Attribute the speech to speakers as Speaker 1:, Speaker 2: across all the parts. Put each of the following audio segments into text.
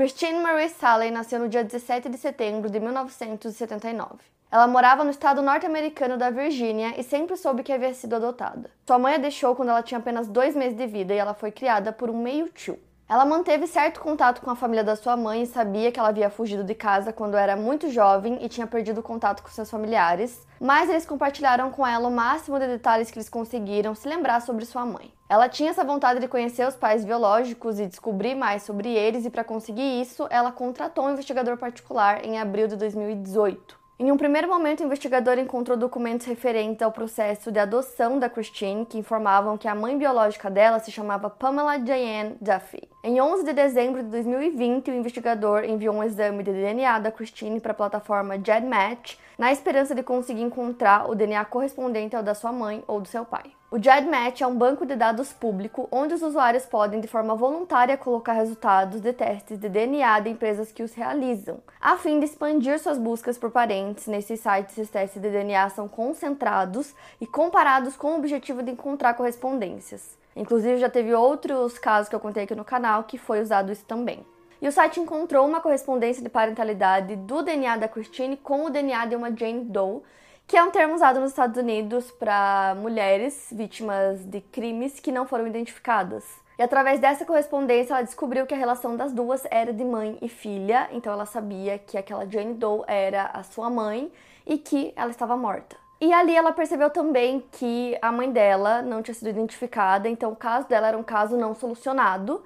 Speaker 1: Christine Marie Salley nasceu no dia 17 de setembro de 1979. Ela morava no estado norte-americano da Virgínia e sempre soube que havia sido adotada. Sua mãe a deixou quando ela tinha apenas dois meses de vida e ela foi criada por um meio-tio. Ela manteve certo contato com a família da sua mãe e sabia que ela havia fugido de casa quando era muito jovem e tinha perdido contato com seus familiares, mas eles compartilharam com ela o máximo de detalhes que eles conseguiram se lembrar sobre sua mãe. Ela tinha essa vontade de conhecer os pais biológicos e descobrir mais sobre eles, e para conseguir isso, ela contratou um investigador particular em abril de 2018. Em um primeiro momento, o investigador encontrou documentos referentes ao processo de adoção da Christine que informavam que a mãe biológica dela se chamava Pamela Diane Duffy. Em 11 de dezembro de 2020, o investigador enviou um exame de DNA da Christine para a plataforma GEDmatch, na esperança de conseguir encontrar o DNA correspondente ao da sua mãe ou do seu pai. O GEDmatch é um banco de dados público onde os usuários podem, de forma voluntária, colocar resultados de testes de DNA de empresas que os realizam. A fim de expandir suas buscas por parentes, nesses sites esses testes de DNA são concentrados e comparados com o objetivo de encontrar correspondências. Inclusive, já teve outros casos que eu contei aqui no canal que foi usado isso também. E o site encontrou uma correspondência de parentalidade do DNA da Christine com o DNA de uma Jane Doe, que é um termo usado nos Estados Unidos para mulheres vítimas de crimes que não foram identificadas. E através dessa correspondência, ela descobriu que a relação das duas era de mãe e filha, então ela sabia que aquela Jane Doe era a sua mãe e que ela estava morta. E ali ela percebeu também que a mãe dela não tinha sido identificada, então o caso dela era um caso não solucionado.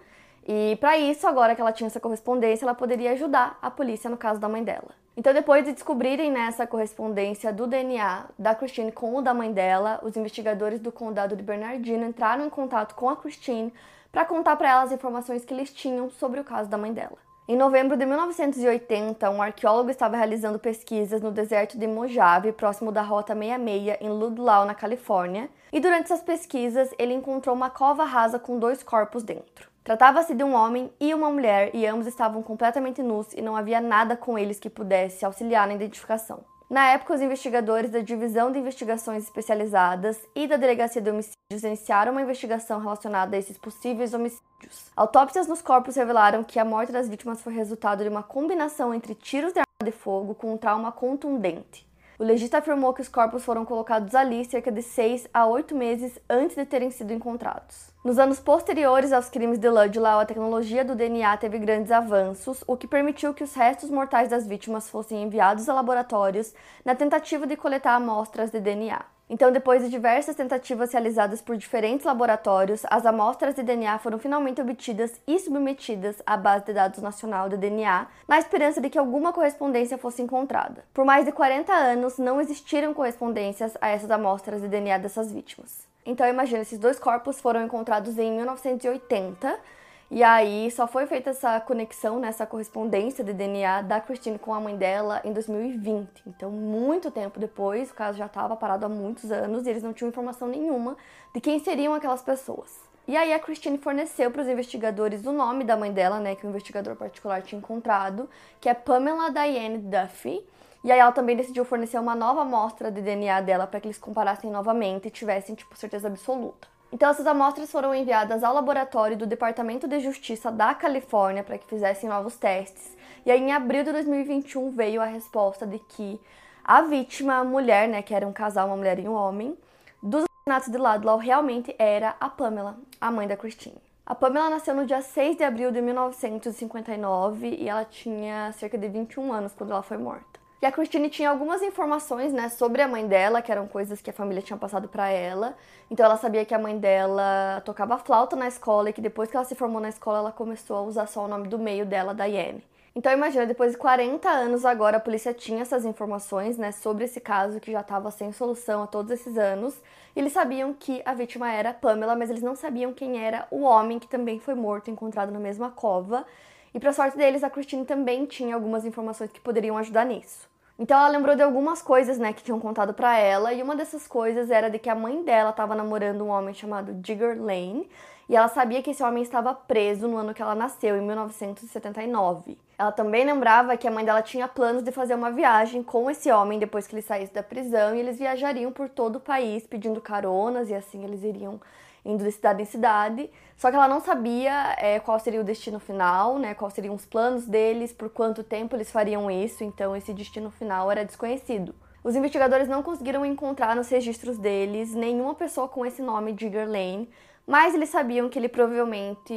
Speaker 1: E para isso, agora que ela tinha essa correspondência, ela poderia ajudar a polícia no caso da mãe dela. Então, depois de descobrirem nessa correspondência do DNA da Christine com o da mãe dela, os investigadores do condado de Bernardino entraram em contato com a Christine para contar para ela as informações que eles tinham sobre o caso da mãe dela. Em novembro de 1980, um arqueólogo estava realizando pesquisas no deserto de Mojave, próximo da Rota 66, em Ludlow, na Califórnia, e durante essas pesquisas ele encontrou uma cova rasa com dois corpos dentro. Tratava-se de um homem e uma mulher e ambos estavam completamente nus e não havia nada com eles que pudesse auxiliar na identificação. Na época, os investigadores da Divisão de Investigações Especializadas e da Delegacia de Homicídios iniciaram uma investigação relacionada a esses possíveis homicídios. Autópsias nos corpos revelaram que a morte das vítimas foi resultado de uma combinação entre tiros de arma de fogo com um trauma contundente. O legista afirmou que os corpos foram colocados ali cerca de 6 a 8 meses antes de terem sido encontrados. Nos anos posteriores aos crimes de Ludlow, a tecnologia do DNA teve grandes avanços, o que permitiu que os restos mortais das vítimas fossem enviados a laboratórios na tentativa de coletar amostras de DNA. Então, depois de diversas tentativas realizadas por diferentes laboratórios, as amostras de DNA foram finalmente obtidas e submetidas à base de dados nacional de DNA, na esperança de que alguma correspondência fosse encontrada. Por mais de 40 anos, não existiram correspondências a essas amostras de DNA dessas vítimas. Então, imagina, esses dois corpos foram encontrados em 1980 e aí só foi feita essa conexão, né, essa correspondência de DNA da Christine com a mãe dela em 2020. Então, muito tempo depois, o caso já estava parado há muitos anos e eles não tinham informação nenhuma de quem seriam aquelas pessoas. E aí a Christine forneceu para os investigadores o nome da mãe dela, né, que o investigador particular tinha encontrado, que é Pamela Diane Duffy. E aí ela também decidiu fornecer uma nova amostra de DNA dela para que eles comparassem novamente e tivessem tipo certeza absoluta. Então, essas amostras foram enviadas ao laboratório do Departamento de Justiça da Califórnia para que fizessem novos testes. E aí, em abril de 2021, veio a resposta de que a vítima, a mulher, né, que era um casal, uma mulher e um homem, dos assassinatos de Ladlow realmente era a Pamela, a mãe da Christine. A Pamela nasceu no dia 6 de abril de 1959 e ela tinha cerca de 21 anos quando ela foi morta. E a Christine tinha algumas informações, né, sobre a mãe dela, que eram coisas que a família tinha passado para ela. Então ela sabia que a mãe dela tocava flauta na escola e que depois que ela se formou na escola, ela começou a usar só o nome do meio dela, Diane. Então imagina, depois de 40 anos agora a polícia tinha essas informações, né, sobre esse caso que já estava sem solução há todos esses anos. E eles sabiam que a vítima era Pamela, mas eles não sabiam quem era o homem que também foi morto, encontrado na mesma cova. E para sorte deles, a Christine também tinha algumas informações que poderiam ajudar nisso. Então ela lembrou de algumas coisas, né, que tinham contado para ela, e uma dessas coisas era de que a mãe dela estava namorando um homem chamado Digger Lane, e ela sabia que esse homem estava preso no ano que ela nasceu, em 1979. Ela também lembrava que a mãe dela tinha planos de fazer uma viagem com esse homem depois que ele saísse da prisão, e eles viajariam por todo o país pedindo caronas, e assim eles iriam indo de cidade em cidade. Só que ela não sabia é, qual seria o destino final, né? Quais seriam os planos deles, por quanto tempo eles fariam isso. Então esse destino final era desconhecido. Os investigadores não conseguiram encontrar nos registros deles nenhuma pessoa com esse nome Digger Lane, mas eles sabiam que ele provavelmente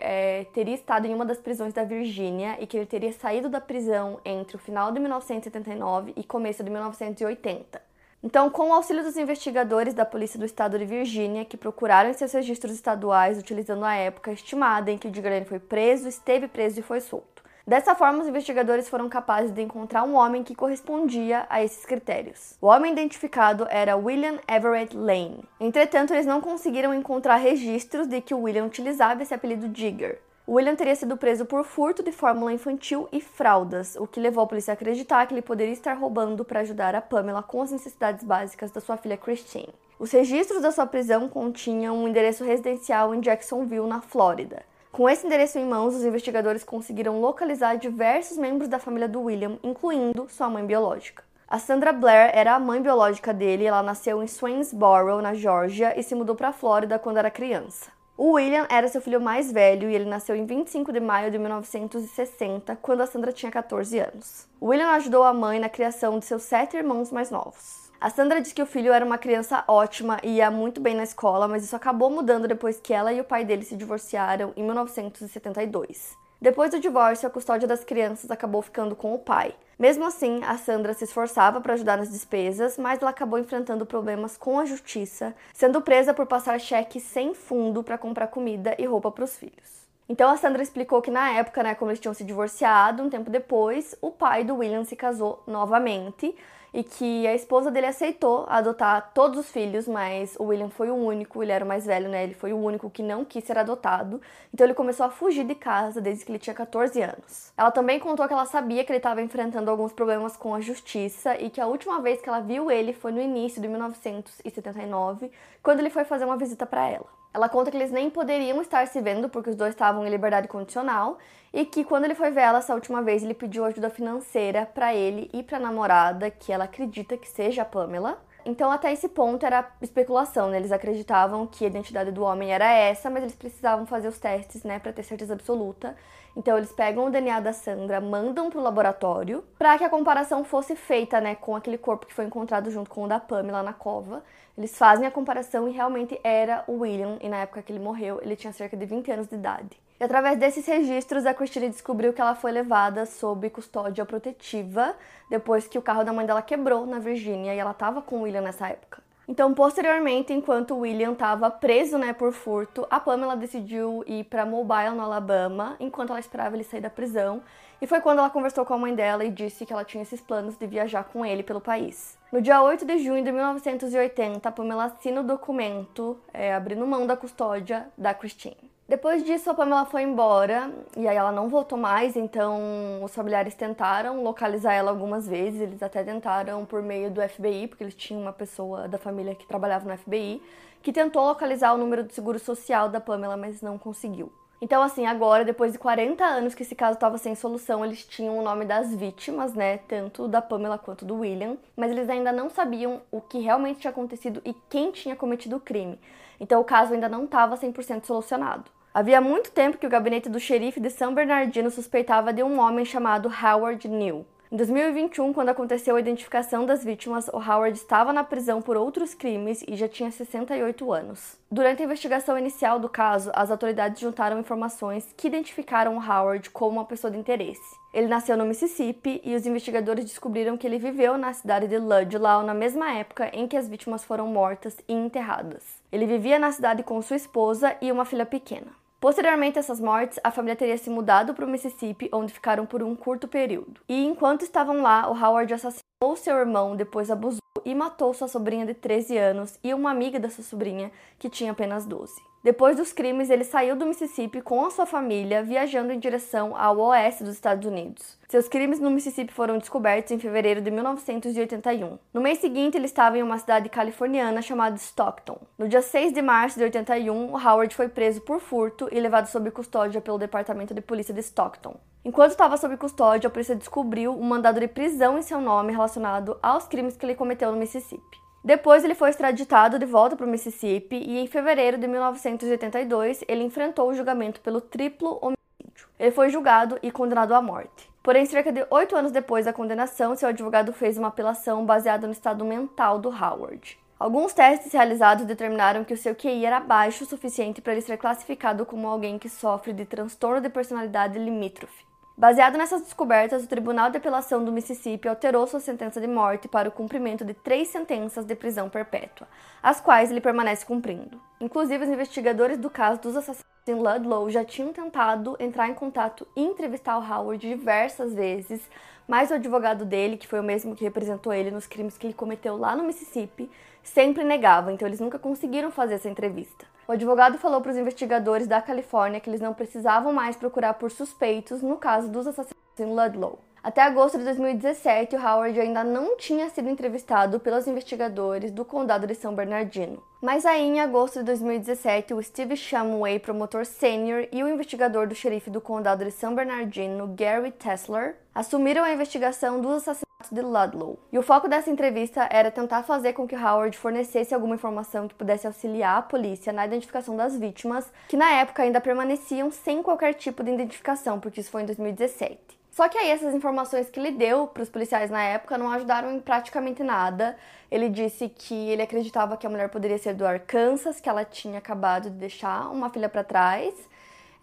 Speaker 1: é, teria estado em uma das prisões da Virgínia e que ele teria saído da prisão entre o final de 1979 e começo de 1980. Então, com o auxílio dos investigadores da Polícia do Estado de Virgínia, que procuraram seus registros estaduais utilizando a época estimada em que o Diggerlane foi preso, esteve preso e foi solto. Dessa forma, os investigadores foram capazes de encontrar um homem que correspondia a esses critérios. O homem identificado era William Everett Lane. Entretanto, eles não conseguiram encontrar registros de que William utilizava esse apelido Digger. William teria sido preso por furto de fórmula infantil e fraldas, o que levou a polícia a acreditar que ele poderia estar roubando para ajudar a Pamela com as necessidades básicas da sua filha Christine. Os registros da sua prisão continham um endereço residencial em Jacksonville, na Flórida. Com esse endereço em mãos, os investigadores conseguiram localizar diversos membros da família do William, incluindo sua mãe biológica. A Sandra Blair era a mãe biológica dele, ela nasceu em Swainsboro, na Geórgia, e se mudou para a Flórida quando era criança. O William era seu filho mais velho e ele nasceu em 25 de maio de 1960, quando a Sandra tinha 14 anos. O William ajudou a mãe na criação de seus sete irmãos mais novos. A Sandra diz que o filho era uma criança ótima e ia muito bem na escola, mas isso acabou mudando depois que ela e o pai dele se divorciaram em 1972. Depois do divórcio, a custódia das crianças acabou ficando com o pai. Mesmo assim, a Sandra se esforçava para ajudar nas despesas, mas ela acabou enfrentando problemas com a justiça, sendo presa por passar cheques sem fundo para comprar comida e roupa para os filhos. Então a Sandra explicou que na época, né, como eles tinham se divorciado, um tempo depois, o pai do William se casou novamente e que a esposa dele aceitou adotar todos os filhos, mas o William foi o único, ele era o mais velho, né? Ele foi o único que não quis ser adotado. Então ele começou a fugir de casa desde que ele tinha 14 anos. Ela também contou que ela sabia que ele estava enfrentando alguns problemas com a justiça e que a última vez que ela viu ele foi no início de 1979, quando ele foi fazer uma visita para ela. Ela conta que eles nem poderiam estar se vendo porque os dois estavam em liberdade condicional e que quando ele foi ver ela essa última vez, ele pediu ajuda financeira para ele e para a namorada, que ela acredita que seja a Pamela. Então, até esse ponto era especulação, né? Eles acreditavam que a identidade do homem era essa, mas eles precisavam fazer os testes, né, para ter certeza absoluta. Então, eles pegam o DNA da Sandra, mandam pro laboratório, para que a comparação fosse feita, né, com aquele corpo que foi encontrado junto com o da Pamela na cova. Eles fazem a comparação e realmente era o William, e na época que ele morreu, ele tinha cerca de 20 anos de idade. E através desses registros, a Christine descobriu que ela foi levada sob custódia protetiva depois que o carro da mãe dela quebrou na Virgínia e ela estava com o William nessa época. Então, posteriormente, enquanto William estava preso né, por furto, a Pamela decidiu ir para Mobile, no Alabama, enquanto ela esperava ele sair da prisão. E foi quando ela conversou com a mãe dela e disse que ela tinha esses planos de viajar com ele pelo país. No dia 8 de junho de 1980, a Pamela assina o documento é, abrindo mão da custódia da Christine. Depois disso, a Pamela foi embora e aí ela não voltou mais, então os familiares tentaram localizar ela algumas vezes, eles até tentaram por meio do FBI, porque eles tinham uma pessoa da família que trabalhava no FBI, que tentou localizar o número do seguro social da Pamela, mas não conseguiu. Então, assim, agora, depois de 40 anos que esse caso estava sem solução, eles tinham o nome das vítimas, né? Tanto da Pamela quanto do William, mas eles ainda não sabiam o que realmente tinha acontecido e quem tinha cometido o crime. Então, o caso ainda não estava 100% solucionado. Havia muito tempo que o gabinete do xerife de São Bernardino suspeitava de um homem chamado Howard New. Em 2021, quando aconteceu a identificação das vítimas, o Howard estava na prisão por outros crimes e já tinha 68 anos. Durante a investigação inicial do caso, as autoridades juntaram informações que identificaram o Howard como uma pessoa de interesse. Ele nasceu no Mississippi e os investigadores descobriram que ele viveu na cidade de Ludlow na mesma época em que as vítimas foram mortas e enterradas. Ele vivia na cidade com sua esposa e uma filha pequena. Posteriormente a essas mortes, a família teria se mudado para o Mississippi, onde ficaram por um curto período. E enquanto estavam lá, o Howard assassinou seu irmão, depois abusou e matou sua sobrinha de 13 anos e uma amiga dessa sobrinha, que tinha apenas 12. Depois dos crimes, ele saiu do Mississippi com a sua família, viajando em direção ao oeste dos Estados Unidos. Seus crimes no Mississippi foram descobertos em fevereiro de 1981. No mês seguinte, ele estava em uma cidade californiana chamada Stockton. No dia 6 de março de 81, Howard foi preso por furto e levado sob custódia pelo Departamento de Polícia de Stockton. Enquanto estava sob custódia, a polícia descobriu um mandado de prisão em seu nome relacionado aos crimes que ele cometeu no Mississippi. Depois ele foi extraditado de volta para o Mississippi e em fevereiro de 1982 ele enfrentou o julgamento pelo triplo homicídio. Ele foi julgado e condenado à morte. Porém, cerca de oito anos depois da condenação, seu advogado fez uma apelação baseada no estado mental do Howard. Alguns testes realizados determinaram que o seu QI era baixo o suficiente para ele ser classificado como alguém que sofre de transtorno de personalidade limítrofe. Baseado nessas descobertas, o Tribunal de Apelação do Mississippi alterou sua sentença de morte para o cumprimento de três sentenças de prisão perpétua, as quais ele permanece cumprindo. Inclusive, os investigadores do caso dos assassinatos em Ludlow já tinham tentado entrar em contato e entrevistar o Howard diversas vezes, mas o advogado dele, que foi o mesmo que representou ele nos crimes que ele cometeu lá no Mississippi, sempre negava, então eles nunca conseguiram fazer essa entrevista. O advogado falou para os investigadores da Califórnia que eles não precisavam mais procurar por suspeitos no caso dos assassinatos em Ludlow. Até agosto de 2017, o Howard ainda não tinha sido entrevistado pelos investigadores do condado de São Bernardino. Mas aí, em agosto de 2017, o Steve Shumway, promotor sênior, e o investigador do xerife do condado de São Bernardino, Gary Tessler, assumiram a investigação dos assassinatos de Ludlow. E o foco dessa entrevista era tentar fazer com que Howard fornecesse alguma informação que pudesse auxiliar a polícia na identificação das vítimas, que na época ainda permaneciam sem qualquer tipo de identificação, porque isso foi em 2017. Só que aí essas informações que ele deu para os policiais na época não ajudaram em praticamente nada. Ele disse que ele acreditava que a mulher poderia ser do Arkansas, que ela tinha acabado de deixar uma filha para trás,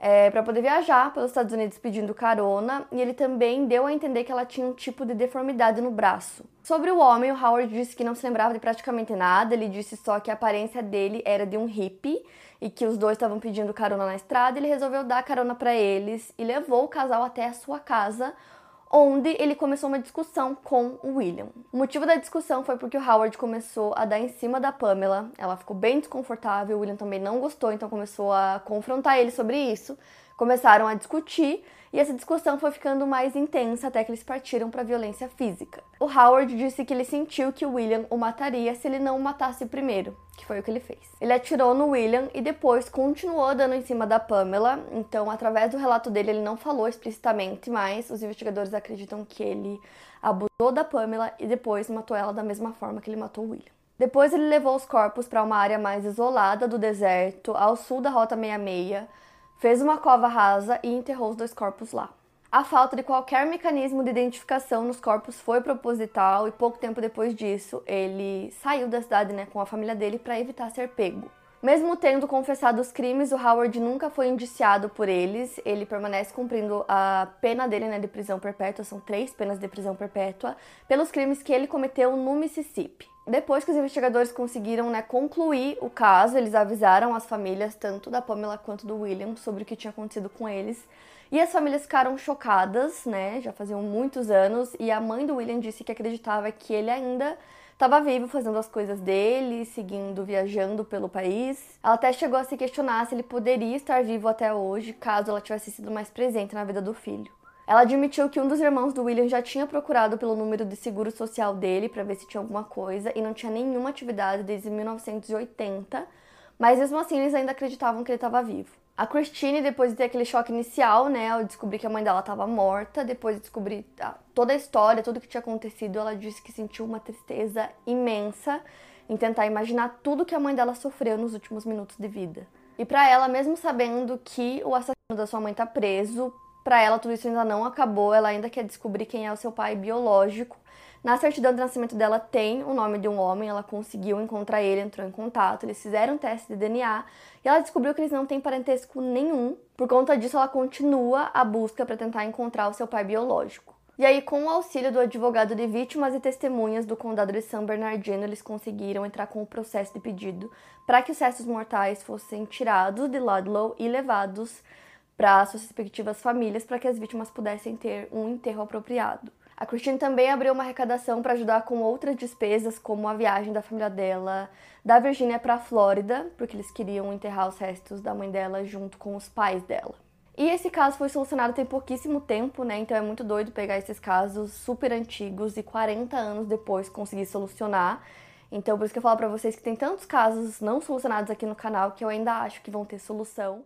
Speaker 1: é, para poder viajar pelos Estados Unidos pedindo carona, e ele também deu a entender que ela tinha um tipo de deformidade no braço. Sobre o homem, o Howard disse que não se lembrava de praticamente nada, ele disse só que a aparência dele era de um hippie e que os dois estavam pedindo carona na estrada, ele resolveu dar carona para eles e levou o casal até a sua casa, onde ele começou uma discussão com o William. O motivo da discussão foi porque o Howard começou a dar em cima da Pamela, ela ficou bem desconfortável, o William também não gostou, então começou a confrontar ele sobre isso. Começaram a discutir e essa discussão foi ficando mais intensa até que eles partiram para violência física. O Howard disse que ele sentiu que William o mataria se ele não o matasse primeiro, que foi o que ele fez. Ele atirou no William e depois continuou dando em cima da Pamela, então através do relato dele ele não falou explicitamente, mas os investigadores acreditam que ele abusou da Pamela e depois matou ela da mesma forma que ele matou William. Depois ele levou os corpos para uma área mais isolada do deserto, ao sul da Rota 66, fez uma cova rasa e enterrou os dois corpos lá. A falta de qualquer mecanismo de identificação nos corpos foi proposital e pouco tempo depois disso ele saiu da cidade né, com a família dele para evitar ser pego. Mesmo tendo confessado os crimes, o Howard nunca foi indiciado por eles. Ele permanece cumprindo a pena dele né, de prisão perpétua, são três penas de prisão perpétua, pelos crimes que ele cometeu no Mississippi. Depois que os investigadores conseguiram né, concluir o caso, eles avisaram as famílias, tanto da Pamela quanto do William, sobre o que tinha acontecido com eles. E as famílias ficaram chocadas, né? Já faziam muitos anos, e a mãe do William disse que acreditava que ele ainda estava vivo, fazendo as coisas dele, seguindo, viajando pelo país. Ela até chegou a se questionar se ele poderia estar vivo até hoje, caso ela tivesse sido mais presente na vida do filho. Ela admitiu que um dos irmãos do William já tinha procurado pelo número de seguro social dele para ver se tinha alguma coisa e não tinha nenhuma atividade desde 1980, mas mesmo assim eles ainda acreditavam que ele estava vivo. A Christine, depois de ter aquele choque inicial, né, ao descobrir que a mãe dela estava morta, depois de descobrir toda a história, tudo que tinha acontecido, ela disse que sentiu uma tristeza imensa em tentar imaginar tudo que a mãe dela sofreu nos últimos minutos de vida. E para ela, mesmo sabendo que o assassino da sua mãe está preso, para ela, tudo isso ainda não acabou, ela ainda quer descobrir quem é o seu pai biológico. Na certidão de nascimento dela tem o nome de um homem, ela conseguiu encontrar ele, entrou em contato, eles fizeram um teste de DNA e ela descobriu que eles não têm parentesco nenhum. Por conta disso, ela continua a busca para tentar encontrar o seu pai biológico. E aí, com o auxílio do advogado de vítimas e testemunhas do condado de San Bernardino, eles conseguiram entrar com o processo de pedido para que os restos mortais fossem tirados de Ludlow e levados para suas respectivas famílias para que as vítimas pudessem ter um enterro apropriado. A Christine também abriu uma arrecadação para ajudar com outras despesas, como a viagem da família dela da Virgínia para a Flórida, porque eles queriam enterrar os restos da mãe dela junto com os pais dela. E esse caso foi solucionado tem pouquíssimo tempo, né? Então é muito doido pegar esses casos super antigos e 40 anos depois conseguir solucionar. Então por isso que eu falo para vocês que tem tantos casos não solucionados aqui no canal que eu ainda acho que vão ter solução.